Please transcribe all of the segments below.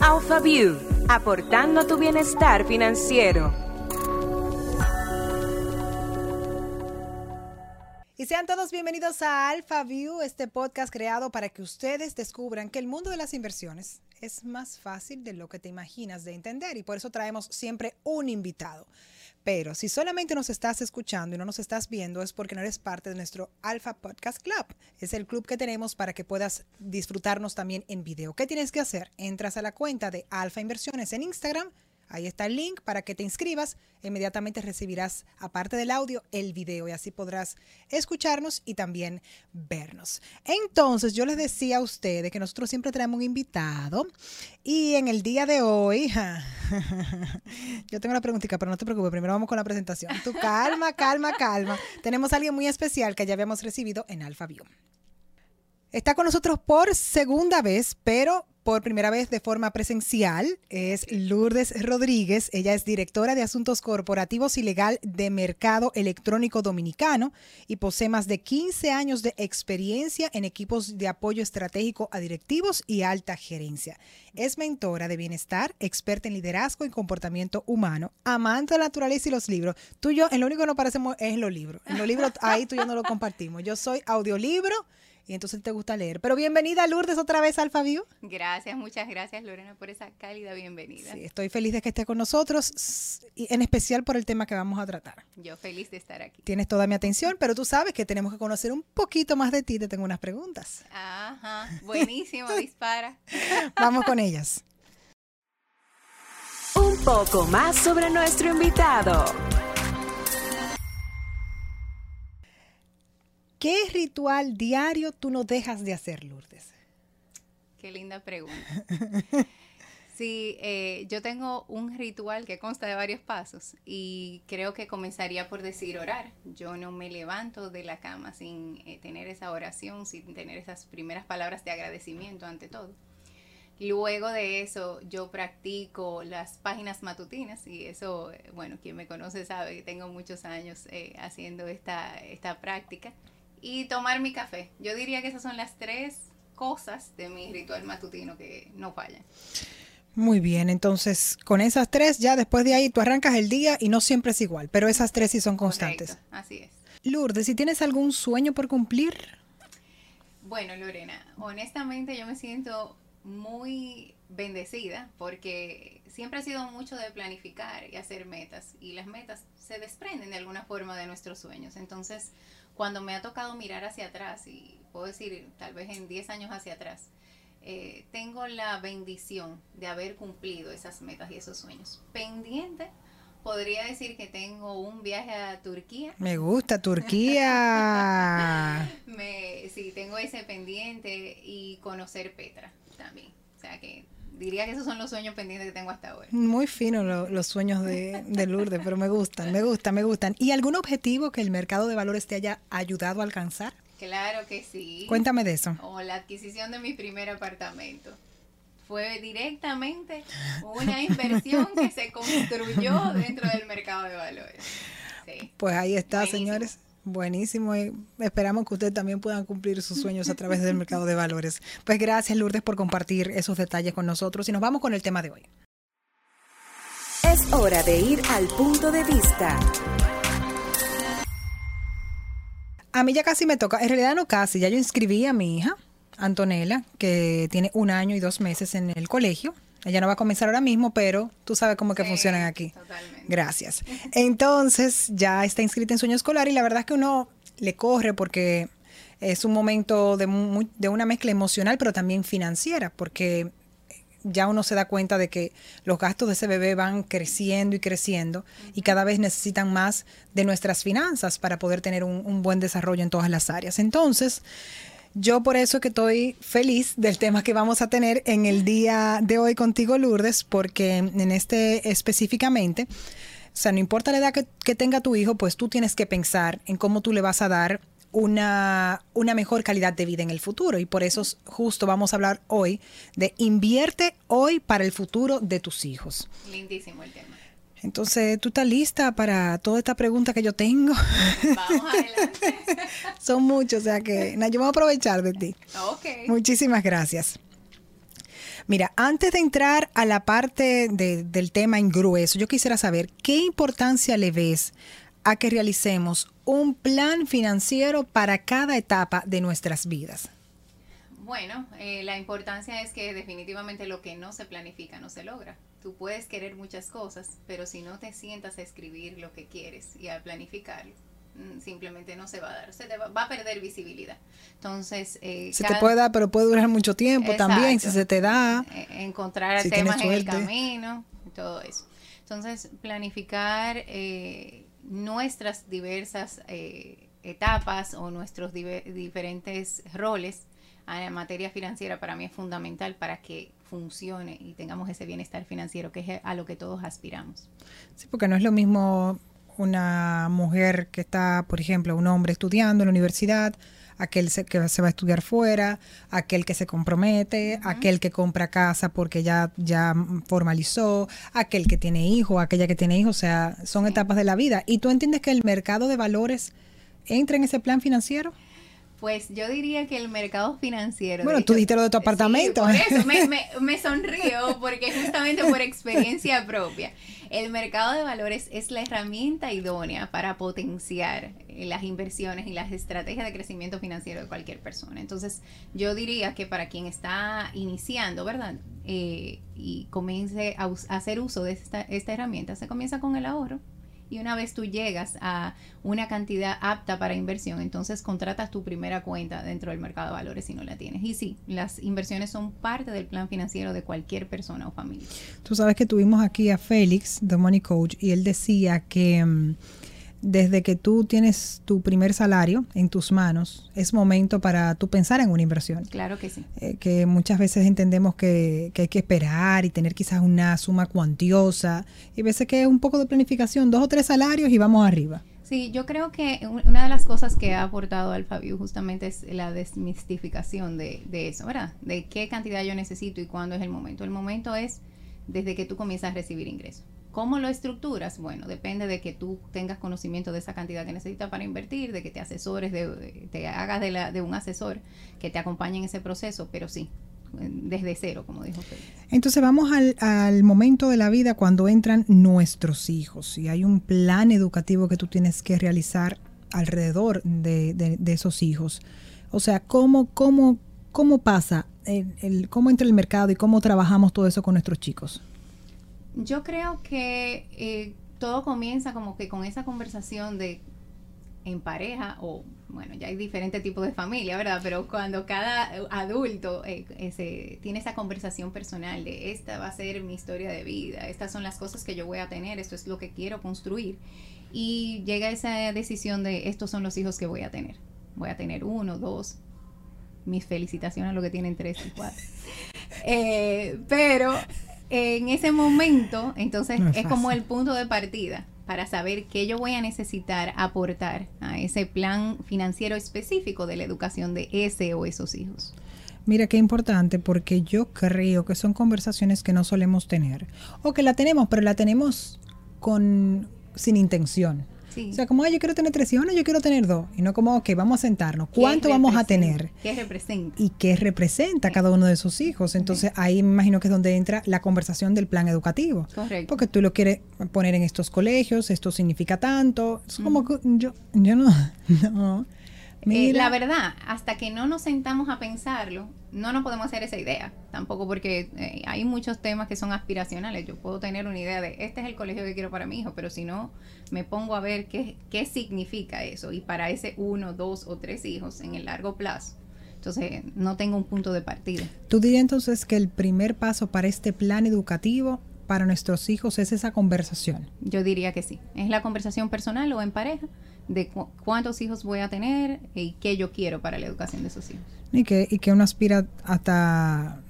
AlphaView, aportando tu bienestar financiero. Y sean todos bienvenidos a AlphaView, este podcast creado para que ustedes descubran que el mundo de las inversiones es más fácil de lo que te imaginas de entender y por eso traemos siempre un invitado. Pero si solamente nos estás escuchando y no nos estás viendo es porque no eres parte de nuestro Alpha Podcast Club. Es el club que tenemos para que puedas disfrutarnos también en video. ¿Qué tienes que hacer? Entras a la cuenta de Alfa Inversiones en Instagram Ahí está el link para que te inscribas. Inmediatamente recibirás, aparte del audio, el video y así podrás escucharnos y también vernos. Entonces, yo les decía a ustedes que nosotros siempre traemos un invitado y en el día de hoy, yo tengo una preguntita, pero no te preocupes, primero vamos con la presentación. Tú calma, calma, calma. Tenemos a alguien muy especial que ya habíamos recibido en AlphaView. Está con nosotros por segunda vez, pero por primera vez de forma presencial es Lourdes Rodríguez. Ella es directora de Asuntos Corporativos y Legal de Mercado Electrónico Dominicano y posee más de 15 años de experiencia en equipos de apoyo estratégico a directivos y alta gerencia. Es mentora de bienestar, experta en liderazgo y comportamiento humano, amante de la naturaleza y los libros. Tú y yo, en lo único que nos parecemos es los libros. En los libros, ahí tú y yo no lo compartimos. Yo soy audiolibro y entonces te gusta leer. Pero bienvenida Lourdes otra vez al Fabio. Gracias, muchas gracias Lorena por esa cálida bienvenida. Sí, estoy feliz de que esté con nosotros, y en especial por el tema que vamos a tratar. Yo feliz de estar aquí. Tienes toda mi atención, pero tú sabes que tenemos que conocer un poquito más de ti, te tengo unas preguntas. Ajá, buenísimo, dispara. vamos con ellas. Un poco más sobre nuestro invitado. ¿Qué ritual diario tú no dejas de hacer, Lourdes? Qué linda pregunta. Sí, eh, yo tengo un ritual que consta de varios pasos y creo que comenzaría por decir orar. Yo no me levanto de la cama sin eh, tener esa oración, sin tener esas primeras palabras de agradecimiento ante todo. Luego de eso, yo practico las páginas matutinas y eso, eh, bueno, quien me conoce sabe que tengo muchos años haciendo esta, esta práctica y tomar mi café. Yo diría que esas son las tres cosas de mi ritual matutino que no fallan. Muy bien, entonces con esas tres ya después de ahí tú arrancas el día y no siempre es igual, pero esas tres sí son constantes. así es. Lourdes, si tienes algún sueño por cumplir. Bueno, Lorena, honestamente yo me siento muy bendecida porque siempre ha sido mucho de planificar y hacer metas y las metas se desprenden de alguna forma de nuestros sueños. Entonces, cuando me ha tocado mirar hacia atrás, y puedo decir tal vez en 10 años hacia atrás, eh, tengo la bendición de haber cumplido esas metas y esos sueños. Pendiente, podría decir que tengo un viaje a Turquía. Me gusta Turquía. me, sí, tengo ese pendiente y conocer Petra también. O sea que diría que esos son los sueños pendientes que tengo hasta ahora. Muy fino los sueños de, de, Lourdes, pero me gustan, me gustan, me gustan. ¿Y algún objetivo que el mercado de valores te haya ayudado a alcanzar? Claro que sí. Cuéntame de eso. O la adquisición de mi primer apartamento. Fue directamente una inversión que se construyó dentro del mercado de valores. Sí. Pues ahí está, señores. Buenísimo. Y esperamos que ustedes también puedan cumplir sus sueños a través del mercado de valores. Pues gracias, Lourdes, por compartir esos detalles con nosotros y nos vamos con el tema de hoy. Es hora de ir al punto de vista. A mí ya casi me toca, en realidad no casi, ya yo inscribí a mi hija, Antonella, que tiene un año y dos meses en el colegio. Ella no va a comenzar ahora mismo, pero tú sabes cómo que funcionan aquí. Totalmente. Gracias. Entonces, ya está inscrita en sueño escolar y la verdad es que uno le corre porque es un momento de, de una mezcla emocional, pero también financiera, porque ya uno se da cuenta de que los gastos de ese bebé van creciendo y creciendo y cada vez necesitan más de nuestras finanzas para poder tener un, un buen desarrollo en todas las áreas. Entonces, yo por eso que estoy feliz del tema que vamos a tener en el día de hoy contigo, Lourdes, porque en este específicamente, o sea, no importa la edad que, tenga tu hijo, pues tú tienes que pensar en cómo tú le vas a dar una, una, mejor calidad de vida en el futuro. Y por eso justo vamos a hablar hoy de invierte hoy para el futuro de tus hijos. Lindísimo el tema. Entonces, ¿tú estás lista para toda esta pregunta que yo tengo? Vamos adelante. Son muchos, o sea que yo voy a aprovechar de ti. Ok. Muchísimas gracias. Mira, antes de entrar a la parte de- del tema en grueso, yo quisiera saber qué importancia le ves a que realicemos un plan financiero para cada etapa de nuestras vidas. Bueno, eh, la importancia es que definitivamente lo que no se planifica no se logra. Tú puedes querer muchas cosas, pero si no te sientas a escribir lo que quieres y a planificarlo, mm, simplemente no se va a dar, se te va, va a perder visibilidad. Entonces, eh, Se te puede dar, pero puede durar mucho tiempo también, si se te da. eh, encontrar si temas en el camino, todo eso. Entonces, planificar eh, nuestras diversas eh, etapas o nuestros diferentes roles en materia financiera para mí es fundamental para que funcione y tengamos ese bienestar financiero que es a lo que todos aspiramos. Sí, porque no es lo mismo una mujer que está, por ejemplo, un hombre estudiando en la universidad, aquel se- que se va a estudiar fuera, aquel que se compromete, aquel que compra casa porque ya, ya formalizó, aquel que tiene hijos, aquella que tiene hijos, o sea, son Sí. etapas de la vida. ¿Y tú entiendes que el mercado de valores entra en ese plan financiero? Pues yo diría que el mercado financiero. Bueno, tú dijiste lo de tu apartamento. Sí, por eso me, me, me sonrío, porque justamente por experiencia propia. El mercado de valores es la herramienta idónea para potenciar eh, las inversiones y las estrategias de crecimiento financiero de cualquier persona. Entonces, yo diría que para quien está iniciando, ¿verdad? Eh, y comience a, a hacer uso de esta, esta herramienta, se comienza con el ahorro. Y una vez tú llegas a una cantidad apta para inversión, entonces contratas tu primera cuenta dentro del mercado de valores si no la tienes. Y sí, las inversiones son parte del plan financiero de cualquier persona o familia. Tú sabes que tuvimos aquí a Félix, The Money Coach, y él decía que mm, desde que tú tienes tu primer salario en tus manos, es momento para tú pensar en una inversión. Claro que sí. Eh, que muchas veces entendemos que, que hay que esperar y tener quizás una suma cuantiosa, y a veces que es un poco de planificación, dos o tres salarios y vamos arriba. Sí, yo creo que un- una de las cosas que ha aportado Alphaview justamente es la desmistificación de, de eso, ¿verdad? De qué cantidad yo necesito y cuándo es el momento. El momento es desde que tú comienzas a recibir ingresos. ¿Cómo lo estructuras? Bueno, depende de que tú tengas conocimiento de esa cantidad que necesitas para invertir, de que te asesores, de, te hagas de, la, de un asesor que te acompañe en ese proceso, pero sí, desde cero, como dijo usted. Entonces vamos al, momento de la vida cuando entran nuestros hijos y hay un plan educativo que tú tienes que realizar alrededor de, de- de esos hijos. O sea, ¿cómo, cómo, cómo pasa, el, el- cómo entra el mercado y cómo trabajamos todo eso con nuestros chicos? Yo creo que eh, todo comienza como que con esa conversación de en pareja o bueno, ya hay diferentes tipos de familia, ¿verdad? Pero cuando cada adulto eh, ese, tiene esa conversación personal de esta va a ser mi historia de vida, estas son las cosas que yo voy a tener, esto es lo que quiero construir y llega esa decisión de estos son los hijos que voy a tener. Voy a tener uno, dos. Mis felicitaciones a los que tienen tres y cuatro. Eh, pero en ese momento, entonces No es es como el punto de partida para saber qué yo voy a necesitar aportar a ese plan financiero específico de la educación de ese o esos hijos. Mira qué importante porque yo creo que son conversaciones que no solemos tener o que la tenemos, pero la tenemos con sin intención. Sí. O sea, como, "Ay, yo quiero tener tres hijos, no, yo quiero tener dos. Y no como, ok, vamos a sentarnos. ¿Cuánto ¿Qué vamos a tener? ¿Qué representa? y qué representa cada uno de esos hijos. Entonces ahí me imagino que es donde entra la conversación del plan educativo. Correcto. Porque tú lo quieres poner en estos colegios, esto significa tanto. Es como que yo, yo no, no. Eh, la verdad, hasta que no nos sentamos a pensarlo, no nos podemos hacer esa idea. Tampoco porque eh, hay muchos temas que son aspiracionales. Yo puedo tener una idea de este es el colegio que quiero para mi hijo, pero si no me pongo a ver qué, qué significa eso y para ese uno, dos o tres hijos en el largo plazo. Entonces, no tengo un punto de partida. tú dirías entonces que el primer paso para este plan educativo para nuestros hijos es esa conversación. Yo diría que sí. Es la conversación personal o en pareja de cu- cuántos hijos voy a tener y qué yo quiero para la educación de esos hijos. Y que, y que uno aspira hasta,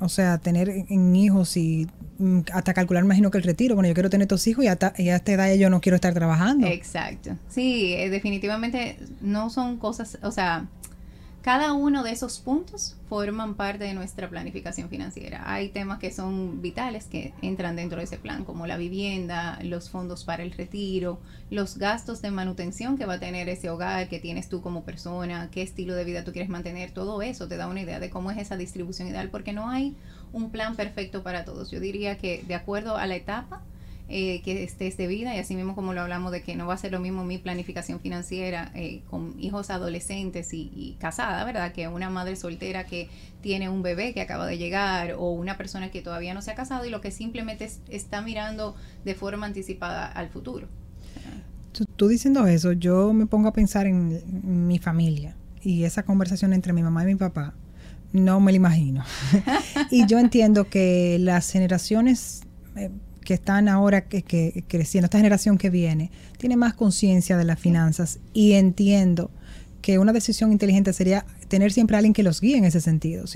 o sea, tener en hijos y mm, hasta calcular, imagino que el retiro. Bueno, yo quiero tener estos hijos y hasta, y a esta edad yo no quiero estar trabajando. Exacto. Sí, eh, definitivamente no son cosas, o sea, cada uno de esos puntos forman parte de nuestra planificación financiera. Hay temas que son vitales que entran dentro de ese plan, como la vivienda, los fondos para el retiro, los gastos de manutención que va a tener ese hogar, que tienes tú como persona, qué estilo de vida tú quieres mantener, todo eso te da una idea de cómo es esa distribución ideal, porque no hay un plan perfecto para todos. Yo diría que de acuerdo a la etapa, eh, que estés de vida y así mismo como lo hablamos de que no va a ser lo mismo mi planificación financiera eh, con hijos adolescentes y, casada, ¿verdad? Que una madre soltera que tiene un bebé que acaba de llegar o una persona que todavía no se ha casado y lo que simplemente está mirando de forma anticipada al futuro. Tú, diciendo eso, yo me pongo a pensar en mi familia y esa conversación entre mi mamá y mi papá, no me la imagino. y yo entiendo que las generaciones eh, que están ahora que, creciendo, esta generación que viene, tiene más conciencia de las finanzas y entiendo que una decisión inteligente sería tener siempre a alguien que los guíe en ese sentido.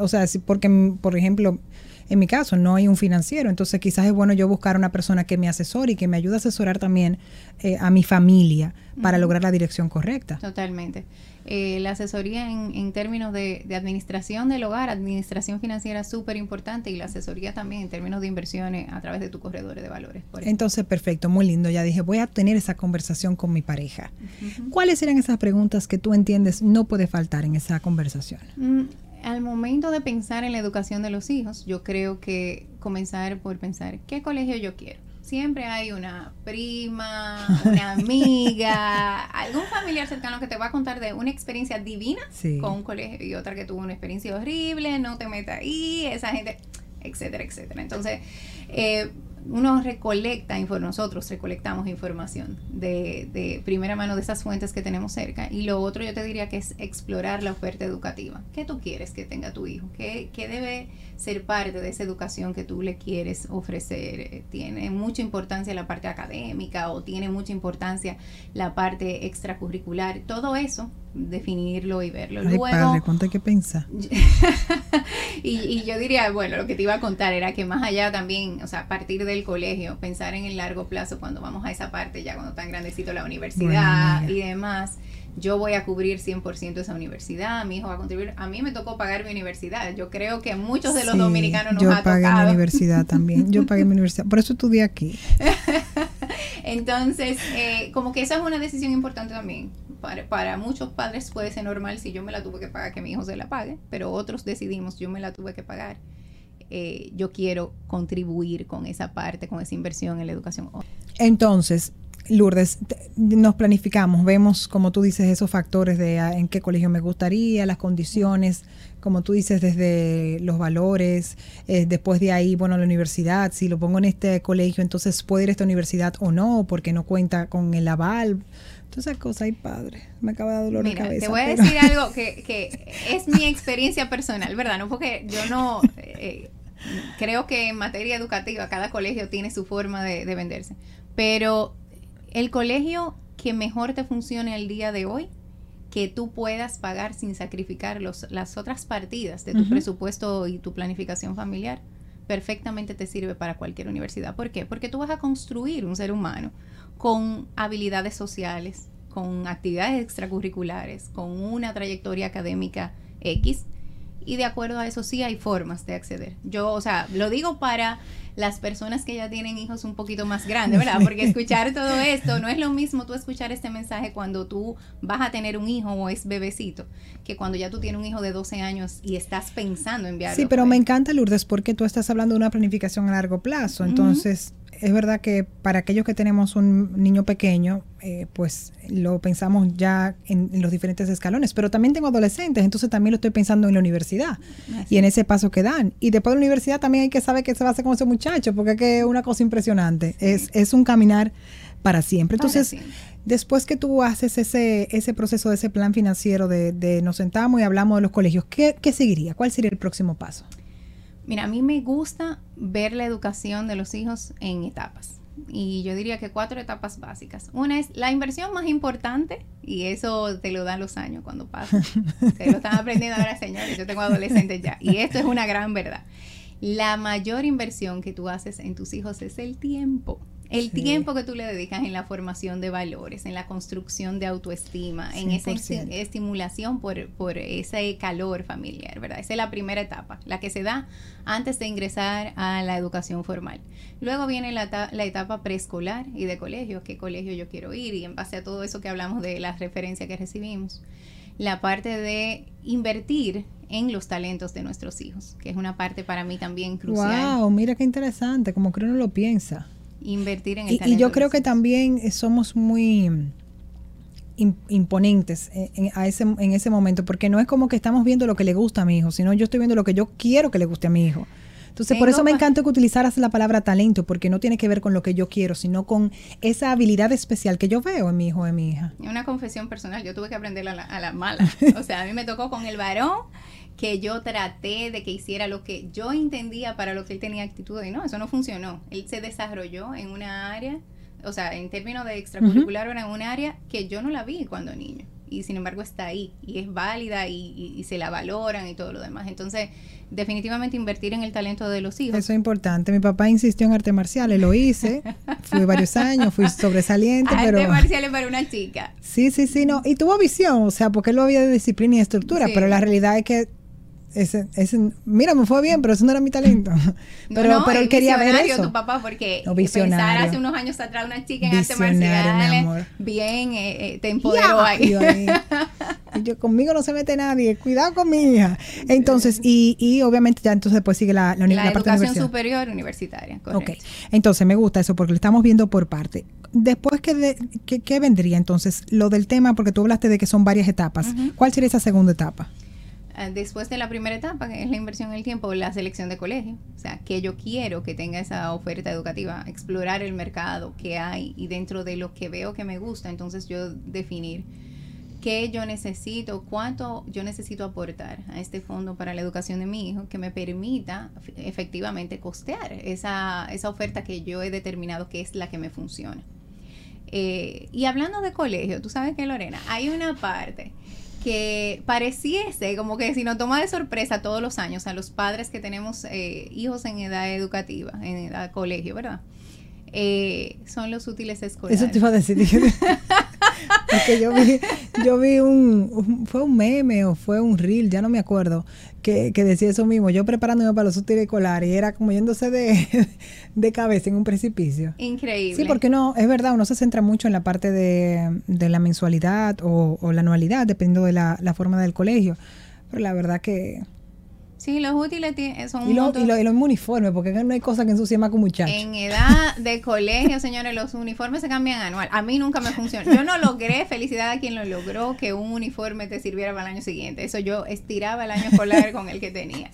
o sea, porque, por ejemplo, en mi caso no hay un financiero, entonces quizás es bueno yo buscar una persona que me asesore y que me ayude a asesorar también eh, a mi familia para lograr la dirección correcta. Totalmente. Eh, la asesoría en, términos de, administración del hogar, administración financiera súper importante y la asesoría también en términos de inversiones a través de tu corredores de valores. Entonces, perfecto, muy lindo. Ya dije, voy a tener esa conversación con mi pareja. ¿Cuáles eran esas preguntas que tú entiendes no puede faltar en esa conversación? Mm, al momento de pensar en la educación de los hijos, yo creo que comenzar por pensar, ¿qué colegio yo quiero? siempre hay una prima, una amiga, algún familiar cercano que te va a contar de una experiencia divina con un colegio y otra que tuvo una experiencia horrible, no te metas ahí, esa gente, etcétera, etcétera. Entonces, eh, uno recolecta, nosotros recolectamos información de, de, primera mano de esas fuentes que tenemos cerca. Y lo otro yo te diría que es explorar la oferta educativa. ¿Qué tú quieres que tenga tu hijo? ¿Qué, qué debe ser parte de esa educación que tú le quieres ofrecer. Eh, tiene mucha importancia la parte académica o tiene mucha importancia la parte extracurricular. Todo eso, definirlo y verlo. Ay, Luego, padre, ¿cuánto que pensar? y, y, yo diría, bueno, lo que te iba a contar era que más allá también, o sea, a partir del colegio, pensar en el largo plazo cuando vamos a esa parte, ya cuando tan grandecito la universidad y demás yo voy a cubrir 100% esa universidad, mi hijo va a contribuir. A mí me tocó pagar mi universidad. Yo creo que muchos de los dominicanos nos yo ha pagué mi universidad también. Yo pagué mi universidad. Por eso estudié aquí. Entonces, eh, como que esa es una decisión importante también. Para, para, muchos padres puede ser normal si yo me la tuve que pagar que mi hijo se la pague, pero otros decidimos yo me la tuve que pagar. Eh, yo quiero contribuir con esa parte, con esa inversión en la educación. Entonces, Lourdes, nos planificamos, vemos, como tú dices, esos factores de ah, en qué colegio me gustaría, las condiciones, como tú dices, desde los valores, eh, después de ahí, bueno, la universidad, si lo pongo en este colegio, entonces puede ir a esta universidad o no, porque no cuenta con el aval. Todas esas cosas, ay padre, me acaba de dar dolor de cabeza. Te voy a decir algo que, que, es mi experiencia personal, ¿verdad? No porque yo no... Eh, creo que en materia educativa cada colegio tiene su forma de, de venderse, pero el colegio que mejor te funcione el día de hoy, que tú puedas pagar sin sacrificar los, las otras partidas de tu presupuesto y tu planificación familiar, perfectamente te sirve para cualquier universidad. ¿Por qué? Porque tú vas a construir un ser humano con habilidades sociales, con actividades extracurriculares, con una trayectoria académica X. Y de acuerdo a eso sí hay formas de acceder. Yo, o sea, lo digo para las personas que ya tienen hijos un poquito más grandes, ¿verdad? Porque escuchar todo esto no es lo mismo tú escuchar este mensaje cuando tú vas a tener un hijo o es bebecito, que cuando ya tú tienes un hijo de 12 años y estás pensando en enviarlo. Sí, pero me encanta, Lourdes, porque tú estás hablando de una planificación a largo plazo. Entonces, es verdad que para aquellos que tenemos un niño pequeño, eh, pues lo pensamos ya en, los diferentes escalones, pero también tengo adolescentes, entonces también lo estoy pensando en la universidad y en ese paso que dan. Y después de la universidad también hay que saber qué se va a hacer con ese muchacho, porque es que una cosa impresionante, es, es un caminar para siempre. Entonces, después que tú haces ese, ese proceso de ese plan financiero de, de nos sentamos y hablamos de los colegios, ¿qué, ¿qué seguiría? ¿Cuál sería el próximo paso? Mira, a mí me gusta ver la educación de los hijos en etapas. Y yo diría que cuatro etapas básicas. Una es la inversión más importante, y eso te lo dan los años cuando pasa. Se lo están aprendiendo ahora, señores. Yo tengo adolescentes ya. Y esto es una gran verdad. La mayor inversión que tú haces en tus hijos es el tiempo. El tiempo que tú le dedicas en la formación de valores, en la construcción de autoestima, en esa estimulación por, por ese calor familiar, ¿verdad? Esa es la primera etapa, la que se da antes de ingresar a la educación formal. Luego viene la, la etapa preescolar y de colegio, qué colegio yo quiero ir y en base a todo eso que hablamos de las referencias que recibimos. La parte de invertir en los talentos de nuestros hijos, que es una parte para mí también crucial. Wow, mira qué interesante, como que uno lo piensa. Invertir en el y, Y yo creo que también somos muy imponentes en, a ese, en ese momento, porque no es como que estamos viendo lo que le gusta a mi hijo, sino yo estoy viendo lo que yo quiero que le guste a mi hijo. Entonces, por eso me encanta que utilizaras la palabra talento, porque no tiene que ver con lo que yo quiero, sino con esa habilidad especial que yo veo en mi hijo o en mi hija. Una confesión personal, yo tuve que aprenderla a la, mala. O sea, a mí me tocó con el varón que yo traté de que hiciera lo que yo entendía para lo que él tenía actitud y no, eso no funcionó. Él se desarrolló en una área, o sea, en términos de extracurricular era en un área que yo no la vi cuando niño y sin embargo está ahí y es válida y, y, se la valoran y todo lo demás. Entonces, definitivamente invertir en el talento de los hijos. Eso es importante. Mi papá insistió en artes marciales, lo hice, fui varios años, fui sobresaliente, pero... Artes marciales para una chica. Sí, sí, sí, no. Y tuvo visión, o sea, porque él lo había de disciplina y estructura, pero la realidad es que ese, ese, mira, me fue bien, pero eso no era mi talento. Pero, pero él quería ver eso. tu papá, porque no, pensar hace unos años atrás una chica en arte marciales, bien, eh, eh, te empoderó ahí. y yo, conmigo no se mete nadie, cuidado con mi hija. Entonces, y, y obviamente ya entonces después sigue la, la, la, educación superior universitaria. Correcto. Ok, entonces me gusta eso porque lo estamos viendo por parte. Después, ¿qué, qué, vendría entonces? Lo del tema, porque tú hablaste de que son varias etapas. ¿Cuál sería esa segunda etapa? Ah, después de la primera etapa, que es la inversión en el tiempo, la selección de colegio. O sea, que yo quiero que tenga esa oferta educativa, explorar el mercado que hay y dentro de lo que veo que me gusta, entonces yo definir qué yo necesito, cuánto yo necesito aportar a este fondo para la educación de mi hijo que me permita efectivamente costear esa, esa oferta que yo he determinado que es la que me funciona. Eh, y hablando de colegio, tú sabes que Lorena, hay una parte que pareciese como que si nos toma de sorpresa todos los años a los padres que tenemos eh, hijos en edad educativa, en edad colegio, ¿verdad? Eh, son los útiles escolares. Eso te iba a decir. Porque yo vi, yo vi un, fue un meme o fue un reel, ya no me acuerdo, que, decía eso mismo. Yo preparándome para los útiles escolares y era como yéndose de, cabeza en un precipicio. Increíble. Sí, porque no, es verdad, uno se centra mucho en la parte de, la mensualidad o, la anualidad, dependiendo de la, la forma del colegio. Pero la verdad que Sí, los útiles son y, lo, y, los uniformes, porque no hay cosa que ensucie más muchachos. En edad de colegio, señores, los uniformes se cambian anual. A mí nunca me funcionó. Yo no logré, felicidad a quien lo logró, que un uniforme te sirviera para el año siguiente. Eso yo estiraba el año escolar con el que tenía.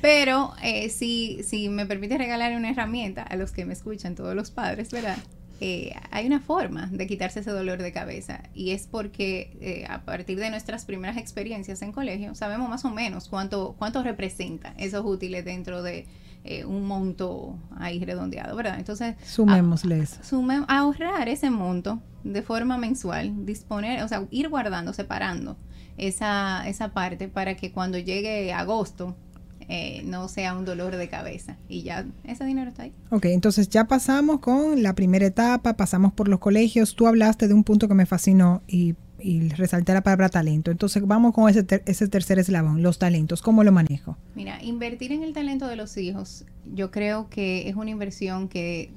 Pero eh, si, si me permite regalar una herramienta a los que me escuchan, todos los padres, ¿verdad? Eh, hay una forma de quitarse ese dolor de cabeza y es porque eh, a partir de nuestras primeras experiencias en colegio sabemos más o menos cuánto, cuánto representa esos útiles dentro de eh, un monto ahí redondeado, ¿verdad? Entonces, sumémosle eso. ahorrar ese monto de forma mensual, disponer, o sea, ir guardando, separando esa, esa parte para que cuando llegue agosto eh, no sea un dolor de cabeza. Y ya ese dinero está ahí. Ok, entonces ya pasamos con la primera etapa, pasamos por los colegios. Tú hablaste de un punto que me fascinó y, y resalté la palabra talento. Entonces vamos con ese, ese tercer eslabón, los talentos. ¿Cómo lo manejo? Mira, invertir en el talento de los hijos, yo creo que es una inversión que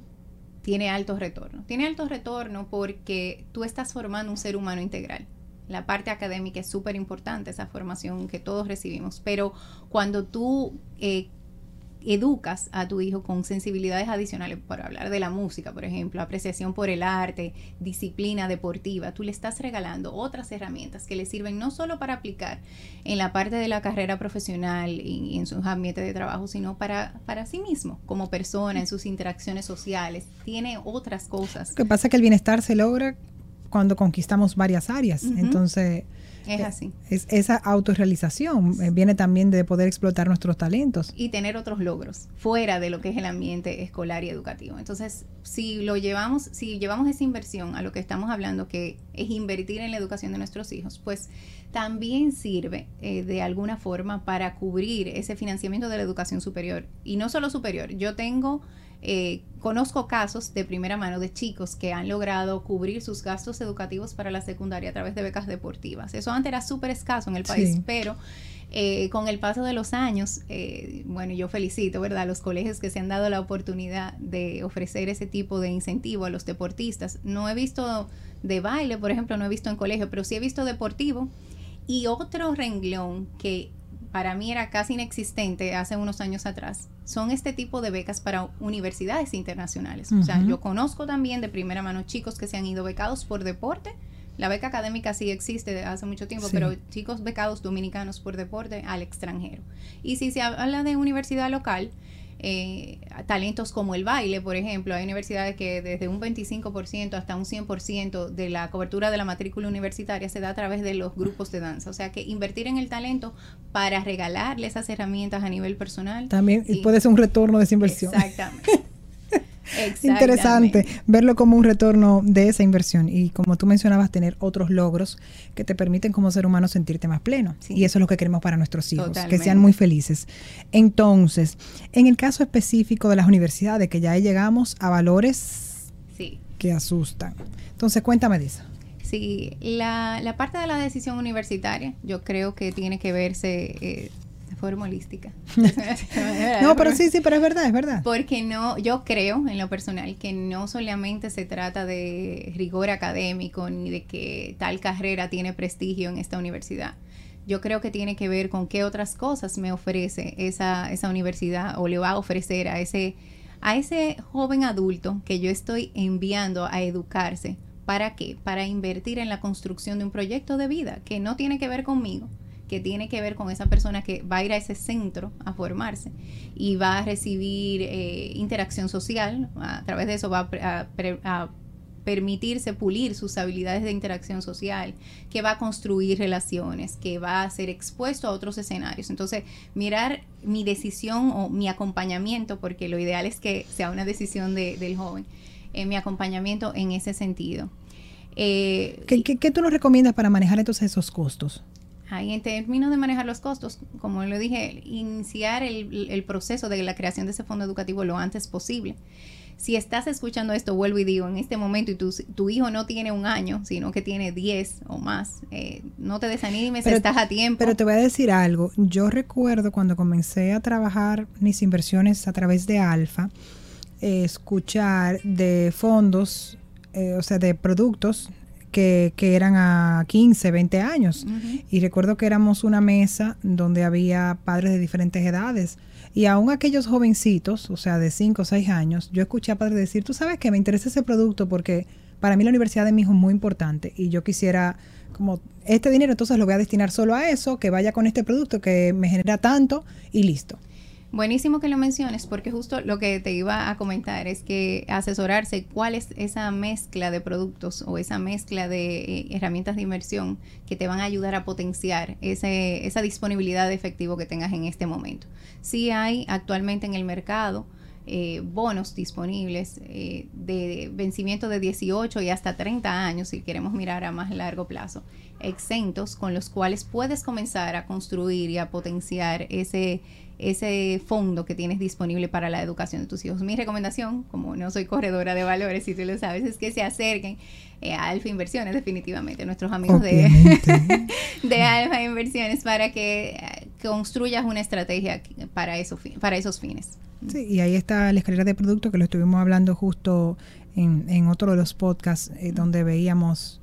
tiene alto retorno. Tiene alto retorno porque tú estás formando un ser humano integral la parte académica es súper importante, esa formación que todos recibimos, pero cuando tú eh, educas a tu hijo con sensibilidades adicionales, por hablar de la música, por ejemplo, apreciación por el arte, disciplina deportiva, tú le estás regalando otras herramientas que le sirven no solo para aplicar en la parte de la carrera profesional y, en sus ambientes de trabajo, sino para, para sí mismo, como persona, en sus interacciones sociales. Tiene otras cosas. Lo que pasa es que el bienestar se logra cuando conquistamos varias áreas. Entonces, es así. Es, esa autorrealización eh, viene también de poder explotar nuestros talentos. Y tener otros logros fuera de lo que es el ambiente escolar y educativo. Entonces, si lo llevamos, si llevamos esa inversión a lo que estamos hablando, que es invertir en la educación de nuestros hijos, pues también sirve eh, de alguna forma para cubrir ese financiamiento de la educación superior. Y no solo superior, yo tengo eh, conozco casos de primera mano de chicos que han logrado cubrir sus gastos educativos para la secundaria a través de becas deportivas. Eso antes era súper escaso en el país, pero eh, con el paso de los años, eh, bueno, yo felicito, ¿verdad?, a los colegios que se han dado la oportunidad de ofrecer ese tipo de incentivo a los deportistas. No he visto de baile, por ejemplo, no he visto en colegio, pero sí he visto deportivo. Y otro renglón que para mí era casi inexistente hace unos años atrás, son este tipo de becas para universidades internacionales. O sea, yo conozco también de primera mano chicos que se han ido becados por deporte la beca académica sí existe desde hace mucho tiempo, pero chicos becados dominicanos por deporte al extranjero. Y si se habla de universidad local, eh, talentos como el baile, por ejemplo, hay universidades que desde un 25% hasta un 100% de la cobertura de la matrícula universitaria se da a través de los grupos de danza. O sea que invertir en el talento para regalarle esas herramientas a nivel personal. También y puede ser un retorno de esa inversión. Exactamente. interesante verlo como un retorno de esa inversión y como tú mencionabas, tener otros logros que te permiten como ser humano sentirte más pleno. Y eso es lo que queremos para nuestros hijos, que sean muy felices. Entonces, en el caso específico de las universidades, que ya llegamos a valores que asustan. Entonces, cuéntame de eso. Sí, la, la, parte de la decisión universitaria yo creo que tiene que verse eh, forma holística. no, pero sí, sí, pero es verdad, es verdad. Porque no, yo creo en lo personal que no solamente se trata de rigor académico ni de que tal carrera tiene prestigio en esta universidad. Yo creo que tiene que ver con qué otras cosas me ofrece esa, esa universidad o le va a ofrecer a ese, a ese joven adulto que yo estoy enviando a educarse. ¿Para qué? Para invertir en la construcción de un proyecto de vida que no tiene que ver conmigo, que tiene que ver con esa persona que va a ir a ese centro a formarse y va a recibir eh, interacción social. A través de eso va a, permitirse pulir sus habilidades de interacción social, que va a construir relaciones, que va a ser expuesto a otros escenarios. Entonces, mirar mi decisión o mi acompañamiento, porque lo ideal es que sea una decisión del joven, eh, mi acompañamiento en ese sentido. Eh, ¿Qué, qué, tú nos recomiendas para manejar entonces esos costos? Ahí en términos de manejar los costos, como lo dije, iniciar el, proceso de la creación de ese fondo educativo lo antes posible. Si estás escuchando esto, vuelvo y digo, en este momento y tu, tu hijo no tiene un año, sino que tiene 10 o más, eh, no te desanimes, estás a tiempo. Pero te voy a decir algo, yo recuerdo cuando comencé a trabajar mis inversiones a través de Alfa, eh, escuchar de fondos, eh, o sea, de productos que, eran a 15, 20 años. Y recuerdo que éramos una mesa donde había padres de diferentes edades. Y aún aquellos jovencitos, o sea, de 5 o 6 años, yo escuché a padres decir, tú sabes que me interesa ese producto porque para mí la universidad de mi hijo es muy importante y yo quisiera como este dinero entonces lo voy a destinar solo a eso, que vaya con este producto que me genera tanto y listo. Buenísimo que lo menciones porque justo lo que te iba a comentar es que asesorarse cuál es esa mezcla de productos o esa mezcla de eh, herramientas de inversión que te van a ayudar a potenciar ese, esa disponibilidad de efectivo que tengas en este momento. Sí hay actualmente en el mercado eh, bonos disponibles eh, de vencimiento de 18 y hasta 30 años si queremos mirar a más largo plazo exentos con los cuales puedes comenzar a construir y a potenciar ese ese fondo que tienes disponible para la educación de tus hijos. Mi recomendación, como no soy corredora de valores, si tú lo sabes, es que se acerquen eh, a Alfa Inversiones, definitivamente, nuestros amigos de, de Alfa Inversiones, para que eh, construyas una estrategia para, eso, para esos fines. Sí, y ahí está la escalera de producto que lo estuvimos hablando justo en, en otro de los podcasts eh, donde veíamos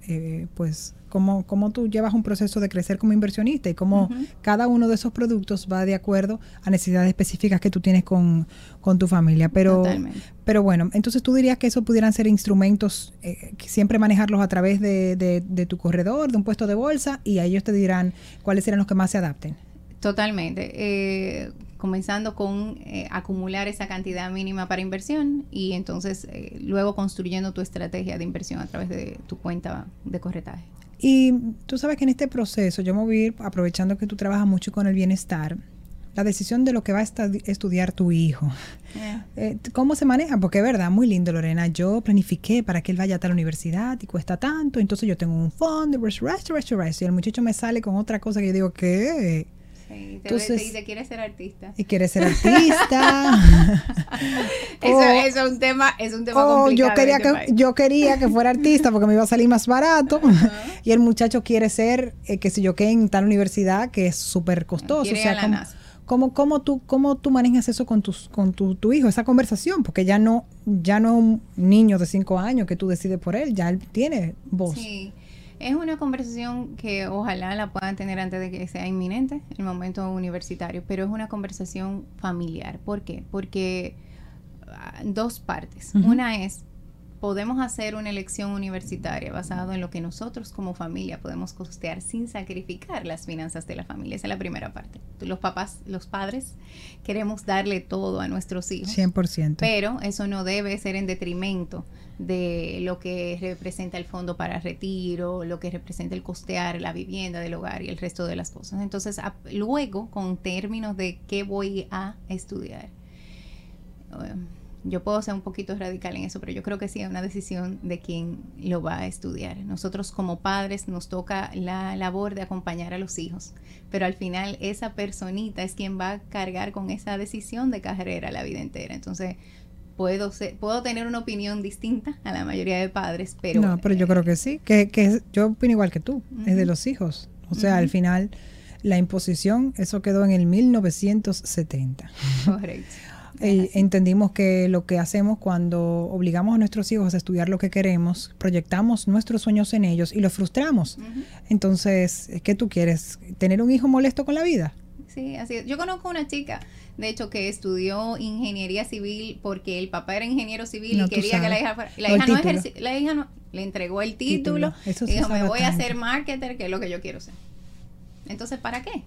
pues cómo, cómo tú llevas un proceso de crecer como inversionista y cómo cada uno de esos productos va de acuerdo a necesidades específicas que tú tienes con, tu familia. Pero, pero bueno, entonces tú dirías que eso pudieran ser instrumentos, eh, siempre manejarlos a través de, de, tu corredor, de un puesto de bolsa, y a ellos te dirán cuáles serán los que más se adapten. Totalmente. Eh, comenzando con eh, acumular esa cantidad mínima para inversión y entonces luego construyendo tu estrategia de inversión a través de tu cuenta de corretaje. Y tú sabes que en este proceso, yo me voy a ir aprovechando que tú trabajas mucho con el bienestar, la decisión de lo que va a estudiar tu hijo. Eh, ¿Cómo se maneja? Porque es verdad, muy lindo, Lorena. Yo planifiqué para que él vaya a tal universidad y cuesta tanto, entonces yo tengo un fondo, y el muchacho me sale con otra cosa que yo digo, ¿qué? Sí, te, Entonces- ve- te dice, quieres ser artista. y quiere ser artista. Eso, O- eso es un tema, es un tema o complicado. yo quería este que país. yo quería que fuera artista porque me iba a salir más barato y el muchacho quiere ser eh, que si yo que en tal universidad que es súper costoso Quiere o ir a sea la ¿cómo, NASA. cómo, cómo tú cómo tú manejas eso con tus con tu, tu hijo esa conversación porque ya no ya no es un niño de cinco años que tú decides por él ya él tiene voz Sí, es una conversación que ojalá la puedan tener antes de que sea inminente, el momento universitario, pero es una conversación familiar. ¿Por qué? Porque ah, dos partes. Una es, podemos hacer una elección universitaria basado en lo que nosotros como familia podemos costear sin sacrificar las finanzas de la familia. Esa es la primera parte. Los papás, los padres, queremos darle todo a nuestros hijos. 100% Pero eso no debe ser en detrimento de lo que representa el fondo para retiro, lo que representa el costear la vivienda del hogar y el resto de las cosas. Entonces, a- luego, con términos de qué voy a estudiar, eh, yo puedo ser un poquito radical en eso, pero yo creo que sí es una decisión de quien lo va a estudiar. Nosotros como padres nos toca la labor de acompañar a los hijos, pero al final esa personita es quien va a cargar con esa decisión de carrera la vida entera. Entonces, puedo ser, puedo tener una opinión distinta a la mayoría de padres, pero no pero yo creo que sí que, que es- yo opino igual que tú es de los hijos o sea al final la imposición eso quedó en el 1970 correcto. Eh, entendimos que lo que hacemos cuando obligamos a nuestros hijos a estudiar lo que queremos, proyectamos nuestros sueños en ellos y los frustramos. Ujú. Entonces, ¿qué tú quieres? ¿Tener un hijo molesto con la vida? Sí, así es. Yo conozco una chica, de hecho, que estudió ingeniería civil porque el papá era ingeniero civil No, y quería que la hija fuera. La hija no ejerci- la hija no, le entregó el título, Título. Eso y dijo, me voy a ser marketer, que es lo que yo quiero ser. Entonces, ¿para qué?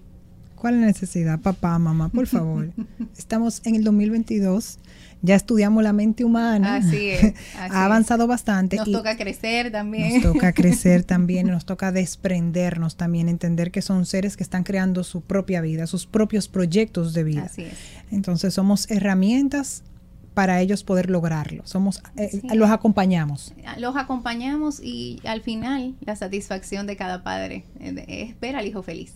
¿Cuál es la necesidad, papá, mamá? Por favor. Estamos en el 2022, ya estudiamos la mente humana. Así es. así ha avanzado bastante. Nos y toca crecer también. Nos toca crecer también, nos toca desprendernos también, entender que son seres que están creando su propia vida, sus propios proyectos de vida. Así es. Entonces somos herramientas para ellos poder lograrlo. Somos, eh, Sí. los acompañamos. Los acompañamos y al final la satisfacción de cada padre eh, es ver al hijo feliz.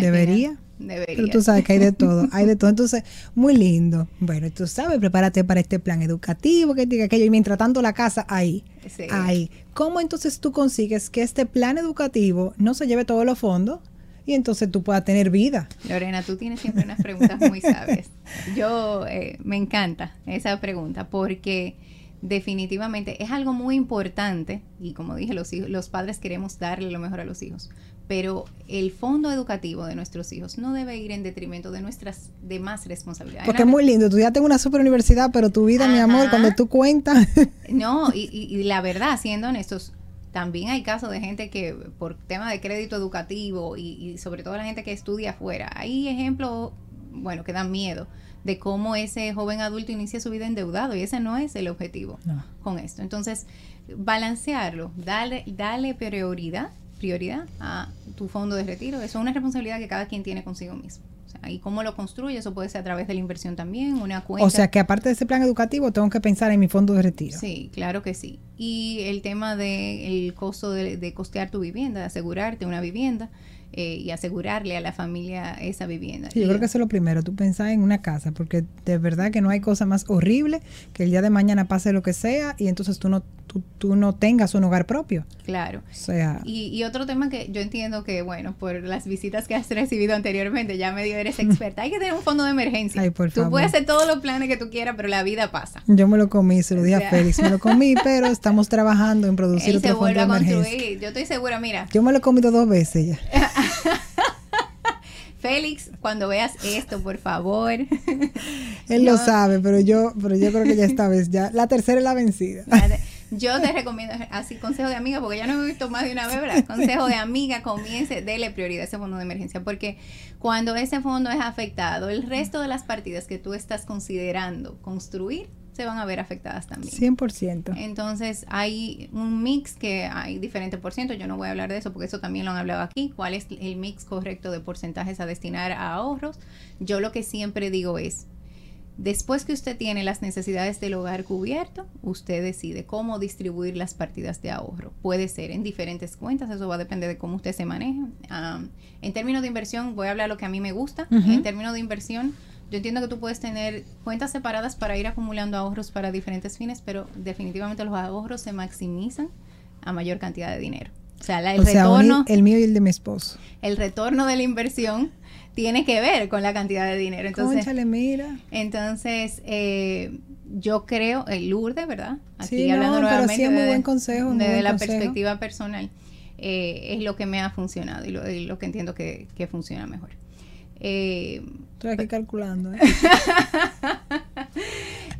Debería. Debería. Pero tú sabes que hay de todo, hay de todo. Entonces, muy lindo. Bueno, tú sabes, prepárate para este plan educativo, que diga aquello. Y mientras tanto, la casa ahí, Sí. ahí. ¿Cómo entonces tú consigues que este plan educativo no se lleve todos los fondos y entonces tú puedas tener vida? Lorena, tú tienes siempre unas preguntas muy sabias. Yo eh, me encanta esa pregunta porque definitivamente es algo muy importante y como dije, los, hijos, los padres queremos darle lo mejor a los hijos, pero el fondo educativo de nuestros hijos no debe ir en detrimento de nuestras demás responsabilidades. Porque es muy lindo. Tú ya tengo una super universidad, pero tu vida, mi amor, cuando tú cuentas, No, y, y- y la verdad, siendo honestos, también hay casos de gente que por tema de crédito educativo y, y sobre todo la gente que estudia afuera, hay ejemplos, bueno, que dan miedo de cómo ese joven adulto inicia su vida endeudado y ese no es el objetivo No. con esto. Entonces, balancearlo, darle, darle prioridad, prioridad a tu fondo de retiro, eso es una responsabilidad que cada quien tiene consigo mismo. O sea, y cómo lo construye, eso puede ser a través de la inversión también, una cuenta. o sea que aparte de ese plan educativo, tengo que pensar en mi fondo de retiro. Sí, claro que sí. Y el tema del costo de, de costear tu vivienda, de asegurarte una vivienda eh, y asegurarle a la familia esa vivienda. Sí, yo creo que eso es lo primero, tú pensar en una casa, porque de verdad que no hay cosa más horrible que el día de mañana pase lo que sea y entonces tú no, tú, tú no tengas un hogar propio. Claro. O sea, Y, y otro tema que yo entiendo que, bueno, por las visitas que has recibido anteriormente, ya medio eres experta, hay que tener un fondo de emergencia. Ay, por tú favor. puedes hacer todos los planes que tú quieras, pero la vida pasa. yo me lo comí, se lo dije O a. Félix, me lo comí, pero estamos trabajando en producir Él se otro fondo vuelve de a emergencia. construir. Yo estoy segura, mira, Yo me lo he comido dos veces ya. Félix, cuando veas esto, por favor. Él lo sabe, pero yo, pero yo creo que ya esta vez ya. La tercera es la vencida. Yo te recomiendo así consejo de amiga, porque ya no me he visto más de una vez, ¿verdad? Consejo de amiga, comience, dele prioridad a ese fondo de emergencia, porque cuando ese fondo es afectado, el resto de las partidas que tú estás considerando construir se van a ver afectadas también. 100%. Entonces hay un mix que hay diferentes por ciento, yo no voy a hablar de eso porque eso también lo han hablado aquí, cuál es el mix correcto de porcentajes a destinar a ahorros. Yo lo que siempre digo es, Después que usted tiene las necesidades del hogar cubierto, usted decide cómo distribuir las partidas de ahorro. Puede ser en diferentes cuentas, eso va a depender de cómo usted se maneje. en términos de inversión, voy a hablar lo que a mí me gusta. En términos de inversión, yo entiendo que tú puedes tener cuentas separadas para ir acumulando ahorros para diferentes fines, pero definitivamente los ahorros se maximizan a mayor cantidad de dinero. O sea, el retorno. el mío y el de mi esposo. El retorno de la inversión tiene que ver con la cantidad de dinero. Entonces, mira. Entonces, eh, yo creo, el Lourdes, ¿verdad? Aquí hablando nuevamente pero sí muy buen consejo. Desde la perspectiva personal, eh, es lo que me ha funcionado y lo, que entiendo que, funciona mejor. Eh, Estoy aquí calculando.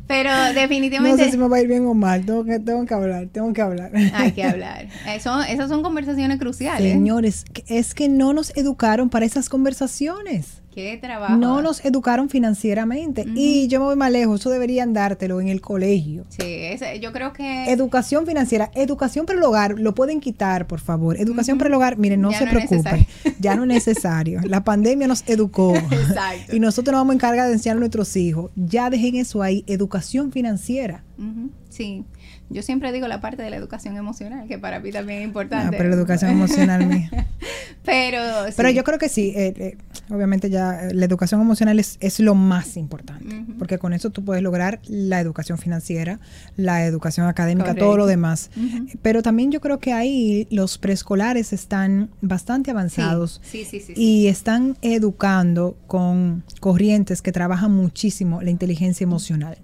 ¿eh? Pero definitivamente... No sé si me va a ir bien o mal, tengo que, tengo que hablar, tengo que hablar. Hay que hablar. Eso, esas son conversaciones cruciales. Señores, es que no nos educaron para esas conversaciones. ¿Qué trabajo? No nos educaron financieramente. Y yo me voy más lejos, eso deberían dártelo en el colegio. Sí, yo creo que... Educación financiera, educación para el hogar, lo pueden quitar, por favor. Educación para el hogar, miren, no se preocupen, ya no es necesario. La pandemia nos educó. Exacto. Y nosotros nos vamos a encargar de enseñar a nuestros hijos. Ya dejen eso ahí, educación financiera. Sí. Yo siempre digo la parte de la educación emocional, que para mí también es importante. Ah, pero la educación emocional mía. pero, pero yo creo que sí, eh, eh, obviamente ya eh, la educación emocional es, es lo más importante, porque con eso tú puedes lograr la educación financiera, la educación académica, todo lo demás. Pero también yo creo que ahí los preescolares están bastante avanzados y están educando con corrientes que trabajan muchísimo la inteligencia emocional.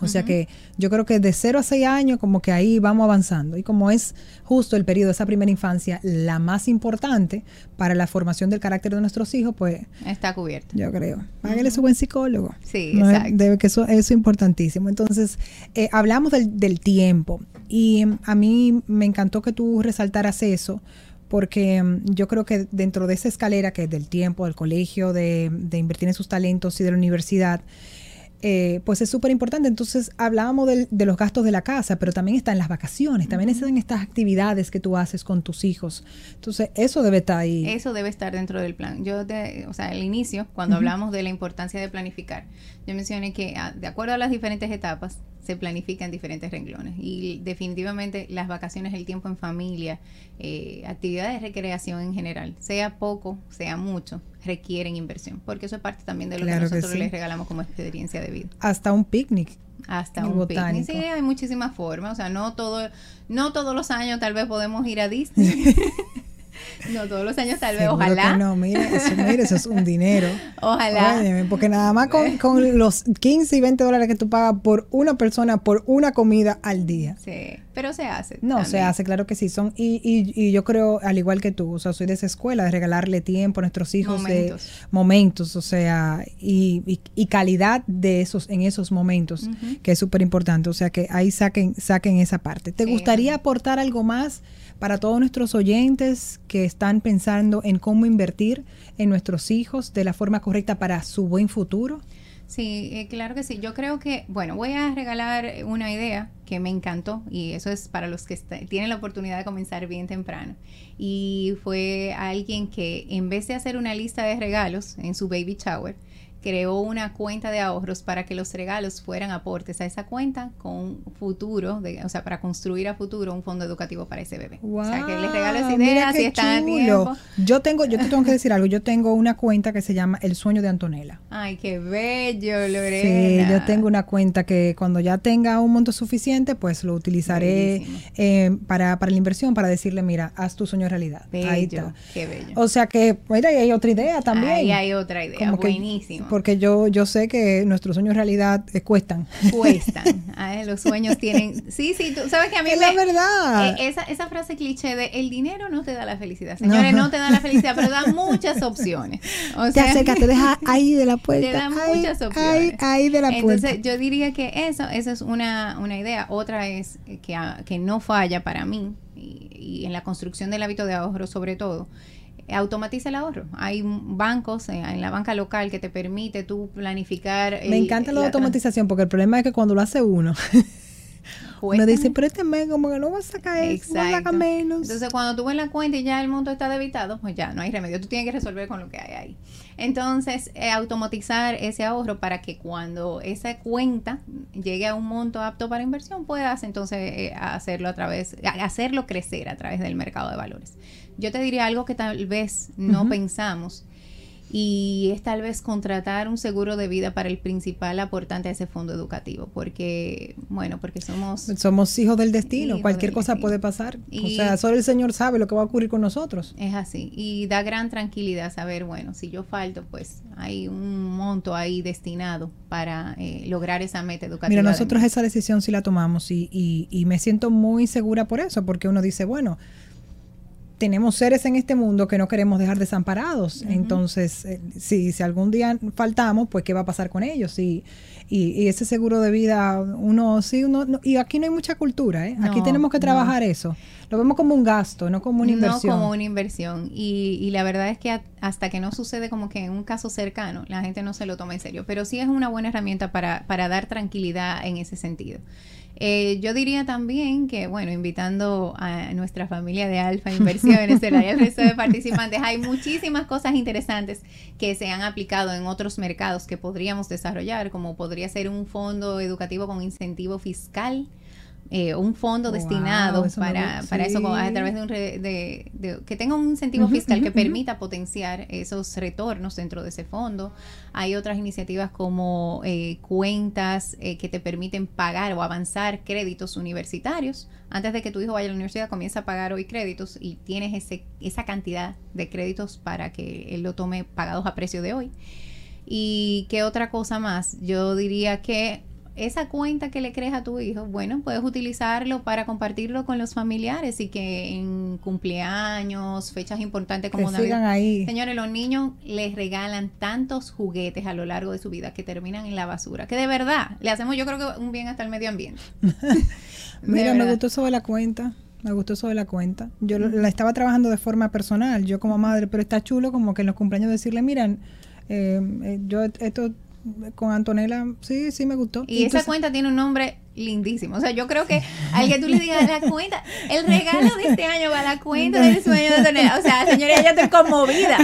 O sea que yo creo que de 0 a 6 años como que ahí vamos avanzando. Y como es justo el periodo de esa primera infancia la más importante para la formación del carácter de nuestros hijos, pues... Está cubierto. Yo creo. Págale su buen psicólogo. Sí, exacto. debe que eso, es importantísimo. Entonces, eh, hablamos del, del tiempo. Y a mí me encantó que tú resaltaras eso porque mm, yo creo que dentro de esa escalera que es del tiempo, del colegio, de, de invertir en sus talentos y de la universidad, eh, pues es súper importante. Entonces hablábamos de los gastos de la casa, pero también están las vacaciones, también están estas actividades que tú haces con tus hijos. Entonces eso debe estar ahí. Eso debe estar dentro del plan. Yo, o sea, al inicio, cuando hablamos de la importancia de planificar, yo mencioné que ah, de acuerdo a las diferentes etapas, se planifica en diferentes renglones. Y definitivamente las vacaciones, el tiempo en familia, eh, actividades de recreación en general, sea poco, sea mucho, requieren inversión, porque eso es parte también de lo que nosotros les regalamos como experiencia de vida. Hasta un picnic. Hasta un picnic. Sí, hay muchísimas formas, o sea, no todo no todos los años tal vez podemos ir a Disney. No, todos los años tal vez, ojalá. no, mira, eso, es un dinero. Ojalá. porque nada más con, con, los 15 y 20 dólares que tú pagas por una persona, por una comida al día. Sí, pero se hace. No, se hace, claro que sí. Son, y, y, y, yo creo, al igual que tú, o sea, soy de esa escuela, de regalarle tiempo a nuestros hijos, momentos. de momentos, o sea, y, y, calidad de esos, en esos momentos, que es súper importante. O sea, que ahí saquen, saquen esa parte. ¿Te gustaría aportar algo más? Para todos nuestros oyentes que están pensando en cómo invertir en nuestros hijos de la forma correcta para su buen futuro? Sí, eh, claro que sí. Yo creo que, bueno, voy a regalar una idea que me encantó y eso es para los que tienen la oportunidad de comenzar bien temprano. Y fue alguien que en vez de hacer una lista de regalos en su baby shower, creó una cuenta de ahorros para que los regalos fueran aportes a esa cuenta con futuro, de, o sea, para construir a futuro un fondo educativo para ese bebé. o sea, que les regalo esa idea si están tiempo. Yo tengo, yo te tengo que decir algo, yo tengo una cuenta que se llama El Sueño de Antonella. Ay, qué bello, Lorena. Sí, yo tengo una cuenta que cuando ya tenga un monto suficiente, pues lo utilizaré eh, para, para la inversión, para decirle, mira, haz tu sueño realidad. Ahí está. Qué bello. O sea que, mira, hay otra idea también. Ahí hay otra idea, buenísimo porque yo, yo sé que nuestros sueños en realidad eh, cuestan. Cuestan. los sueños tienen... Sí, sí, tú sabes que a mí... Es la verdad. Eh, esa, esa frase cliché de el dinero no te da la felicidad. Señores, no, te da la felicidad, pero da muchas opciones. O te acerca, te deja ahí de la puerta. Te da muchas opciones. Ahí, de la puerta. Entonces, yo diría que eso, esa es una, una idea. Otra es que, que no falla para mí y, y en la construcción del hábito de ahorro sobre todo automatiza el ahorro. Hay bancos eh, en la banca local que te permite tú planificar. Me encanta la, automatización porque el problema es que cuando lo hace uno. Uno dice, pero este mes como que no va a sacar eso, va a sacar menos. Entonces, cuando tú ves la cuenta y ya el monto está debitado, pues ya no hay remedio. Tú tienes que resolver con lo que hay ahí. Entonces, eh, automatizar ese ahorro para que cuando esa cuenta llegue a un monto apto para inversión, puedas entonces eh, hacerlo a través, hacerlo crecer a través del mercado de valores. Yo te diría algo que tal vez no pensamos y es tal vez contratar un seguro de vida para el principal aportante a ese fondo educativo, porque, bueno, porque somos... Somos hijos del destino, cualquier cosa puede pasar. o sea, solo el Señor sabe lo que va a ocurrir con nosotros. Es así, y da gran tranquilidad saber, bueno, si yo falto, pues hay un monto ahí destinado para eh, lograr esa meta educativa. Mira, nosotros esa decisión sí la tomamos y, y, y me siento muy segura por eso, porque uno dice, bueno, tenemos seres en este mundo que no queremos dejar desamparados. Entonces, eh, si, si algún día faltamos, pues qué va a pasar con ellos. Y, y, ese seguro de vida, uno sí, uno, y aquí no hay mucha cultura, ¿eh? aquí tenemos que trabajar eso. Lo vemos como un gasto, no como una inversión. No como una inversión. Y, y la verdad es que hasta que no sucede como que en un caso cercano, la gente no se lo toma en serio. Pero sí es una buena herramienta para, para dar tranquilidad en ese sentido. Eh, yo diría también que, bueno, invitando a nuestra familia de Alfa Inversiones el resto de participantes, hay muchísimas cosas interesantes que se han aplicado en otros mercados que podríamos desarrollar, como podría ser un fondo educativo con incentivo fiscal eh, un fondo destinado para, para eso a través de un de, que tenga un incentivo fiscal que permita potenciar esos retornos dentro de ese fondo. Hay otras iniciativas como eh, cuentas eh, que te permiten pagar o avanzar créditos universitarios. Antes de que tu hijo vaya a la universidad, comienza a pagar hoy créditos y tienes ese, esa cantidad de créditos para que él lo tome pagados a precio de hoy. ¿Y qué otra cosa más? Yo diría que esa cuenta que le crees a tu hijo, bueno, puedes utilizarlo para compartirlo con los familiares y que en cumpleaños, fechas importantes como Navidad. ahí. Señores, los niños les regalan tantos juguetes a lo largo de su vida que terminan en la basura, que de verdad le hacemos yo creo que un bien hasta el medio ambiente. Mira, me gustó de la cuenta. Me gustó eso de la cuenta. Yo la estaba trabajando de forma personal, yo como madre, pero está chulo como que en los cumpleaños decirle, miren, eh, eh, yo esto con Antonella, sí, sí me gustó. Y, esa cuenta tiene un nombre lindísimo. O sea, yo creo que al que tú le digas la cuenta, el regalo de este año va a la cuenta del sueño de Antonella. O sea, señora, ella estoy conmovida.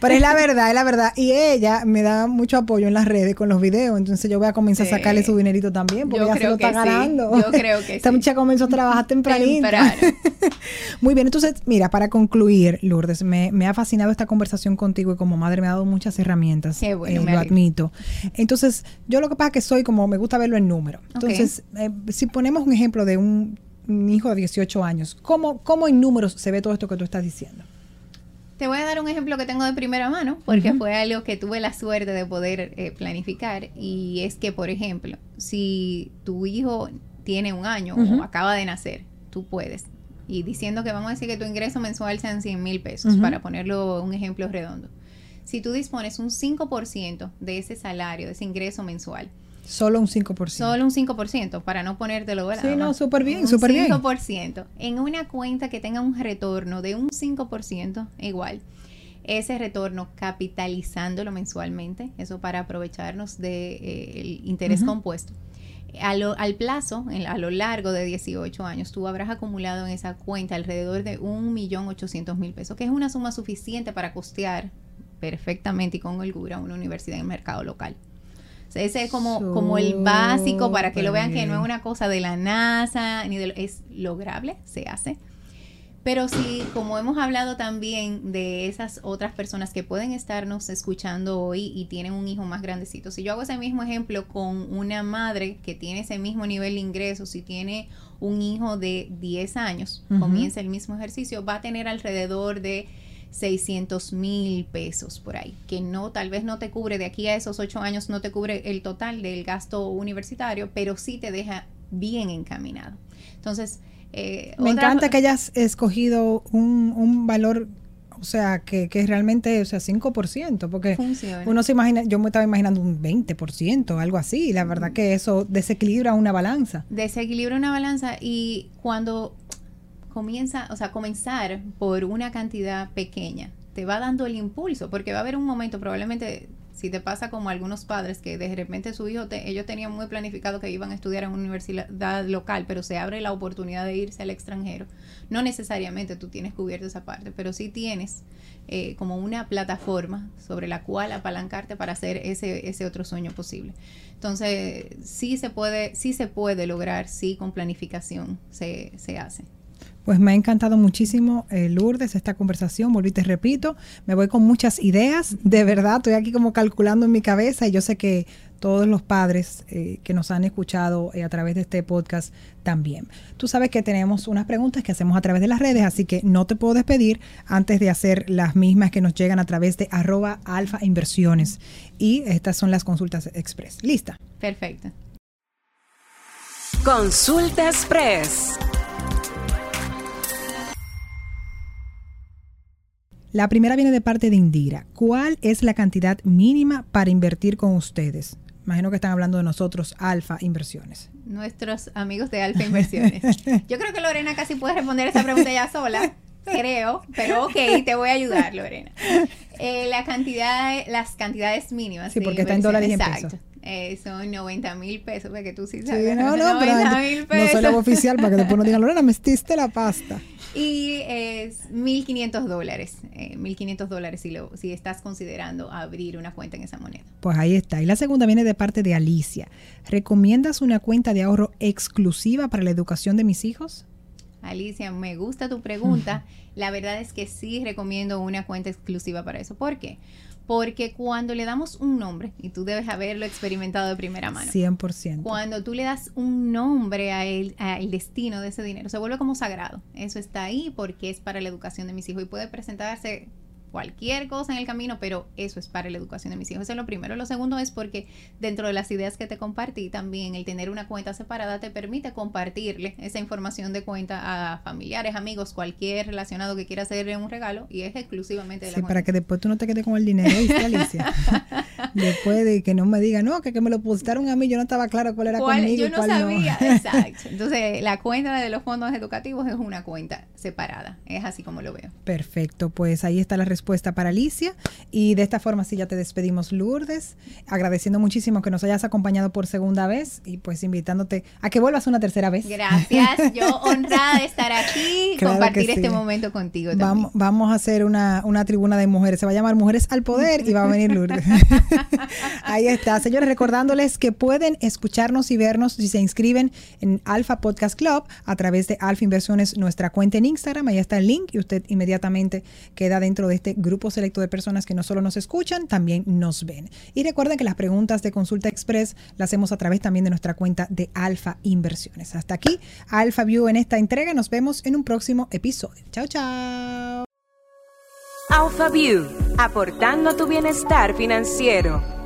Pero es la verdad, es la verdad. Y ella me da mucho apoyo en las redes con los videos. Entonces yo voy a comenzar a sacarle su dinerito también, porque ella se lo está ganando. Yo creo que Esta muchacha comenzó a trabajar tempranito. Muy bien, entonces, mira, para concluir, Lourdes, me, ha fascinado esta conversación contigo y como madre me ha dado muchas herramientas. Qué bueno, eh, lo admito. Entonces, yo lo que pasa es que soy como, me gusta verlo en número. Entonces, eh, si ponemos un ejemplo de un, hijo de 18 años, ¿cómo, ¿cómo en números se ve todo esto que tú estás diciendo? Te voy a dar un ejemplo que tengo de primera mano, porque fue algo que tuve la suerte de poder eh, planificar. Y es que, por ejemplo, si tu hijo tiene un año o acaba de nacer, tú puedes. Y diciendo que vamos a decir que tu ingreso mensual sean 100 mil pesos, para ponerlo un ejemplo redondo. Si tú dispones un 5% de ese salario, de ese ingreso mensual, Solo un 5%. Solo un 5%, para no ponértelo ¿verdad? Sí, no, súper bien, súper bien. 5%. En una cuenta que tenga un retorno de un 5%, igual. Ese retorno capitalizándolo mensualmente, eso para aprovecharnos del de, eh, interés compuesto. al plazo, a lo largo de 18 años, tú habrás acumulado en esa cuenta alrededor de 1.800.000 pesos, que es una suma suficiente para costear perfectamente y con holgura una universidad en el mercado local. Ese es como, como el básico para que lo vean que no es una cosa de la NASA, ni de, es lograble, se hace. Pero sí, como hemos hablado también de esas otras personas que pueden estarnos escuchando hoy y tienen un hijo más grandecito, si yo hago ese mismo ejemplo con una madre que tiene ese mismo nivel de ingresos, si tiene un hijo de 10 años, comienza el mismo ejercicio, va a tener alrededor de 600 mil pesos por ahí, que no, tal vez no te cubre de aquí a esos ocho años, no te cubre el total del gasto universitario, pero sí te deja bien encaminado. Entonces, eh, me encanta que hayas escogido un, un valor o sea, que, que realmente, o sea, 5%, porque uno se imagina, yo me estaba imaginando un 20%, algo así, y la verdad que eso desequilibra una balanza. Desequilibra una balanza y cuando comienza, o sea, comenzar por una cantidad pequeña te va dando el impulso, porque va a haber un momento, probablemente Si te pasa como algunos padres que de repente su hijo, ellos tenían muy planificado que iban a estudiar en una universidad local, pero se abre la oportunidad de irse al extranjero, no necesariamente tú tienes cubierto esa parte, pero sí tienes eh, como una plataforma sobre la cual apalancarte para hacer ese, ese otro sueño posible. Entonces, sí se puede, sí se puede lograr, sí con planificación se, se hace. Pues me ha encantado muchísimo, eh, Lourdes, esta conversación. Volví, te repito, me voy con muchas ideas. De verdad, estoy aquí como calculando en mi cabeza y yo sé que todos los padres eh, que nos han escuchado eh, a través de este podcast también. Tú sabes que tenemos unas preguntas que hacemos a través de las redes, así que no te puedo despedir antes de hacer las mismas que nos llegan a través de arroba alfa inversiones. Y estas son las consultas express. ¿Lista? Perfecto. Consulta express. La primera viene de parte de Indira. ¿Cuál es la cantidad mínima para invertir con ustedes? Imagino que están hablando de nosotros, Alfa Inversiones. Nuestros amigos de Alfa Inversiones. Yo creo que Lorena casi puede responder esa pregunta ya sola, creo, pero ok, te voy a ayudar, Lorena. Eh, la cantidad, las cantidades mínimas. Sí, porque está en dólares y en pesos. Eh, son 90 mil pesos, porque tú sí sabes. no, no, 90, pero no soy oficial para que después no digan, Lorena, me estiste la pasta. Y es 1.500 dólares, 1.500 eh, dólares si, lo, si estás considerando abrir una cuenta en esa moneda. Pues ahí está. Y la segunda viene de parte de Alicia. ¿Recomiendas una cuenta de ahorro exclusiva para la educación de mis hijos? Alicia, me gusta tu pregunta. La verdad es que sí recomiendo una cuenta exclusiva para eso. ¿Por qué? Porque cuando le damos un nombre, y tú debes haberlo experimentado de primera mano. 100%. Cuando tú le das un nombre al destino de ese dinero, se vuelve como sagrado. Eso está ahí porque es para la educación de mis hijos y puede presentarse cualquier cosa en el camino, pero eso es para la educación de mis hijos. Eso es lo primero. Lo segundo es porque dentro de las ideas que te compartí, también el tener una cuenta separada te permite compartirle esa información de cuenta a familiares, amigos, cualquier relacionado que quiera hacerle un regalo y es exclusivamente de la sí, para que después tú no te quedes con el dinero, ¿viste, Alicia? después de que no me diga, no, que, me lo pusieron a mí, yo no estaba claro cuál era ¿Cuál, conmigo Yo no sabía, exacto. Entonces, la cuenta de los fondos educativos es una cuenta separada. Es así como lo veo. Perfecto, pues ahí está la respuesta respuesta para Alicia. Y de esta forma sí ya te despedimos, Lourdes, agradeciendo muchísimo que nos hayas acompañado por segunda vez y pues invitándote a que vuelvas una tercera vez. Gracias, yo honrada de estar aquí, y compartir este momento contigo. Vamos, vamos a hacer una, una tribuna de mujeres, se va a llamar Mujeres al Poder y va a venir Lourdes. Ahí está, señores, recordándoles que pueden escucharnos y vernos si se inscriben en Alfa Podcast Club a través de Alfa Inversiones, nuestra cuenta en Instagram, ahí está el link y usted inmediatamente queda dentro de este grupo selecto de personas que no solo nos escuchan, también nos ven. Y recuerden que las preguntas de Consulta Express las hacemos a través también de nuestra cuenta de Alfa Inversiones. Hasta aquí, Alfa View en esta entrega. Nos vemos en un próximo episodio. Chao, chao. Alpha View, aportando tu bienestar financiero.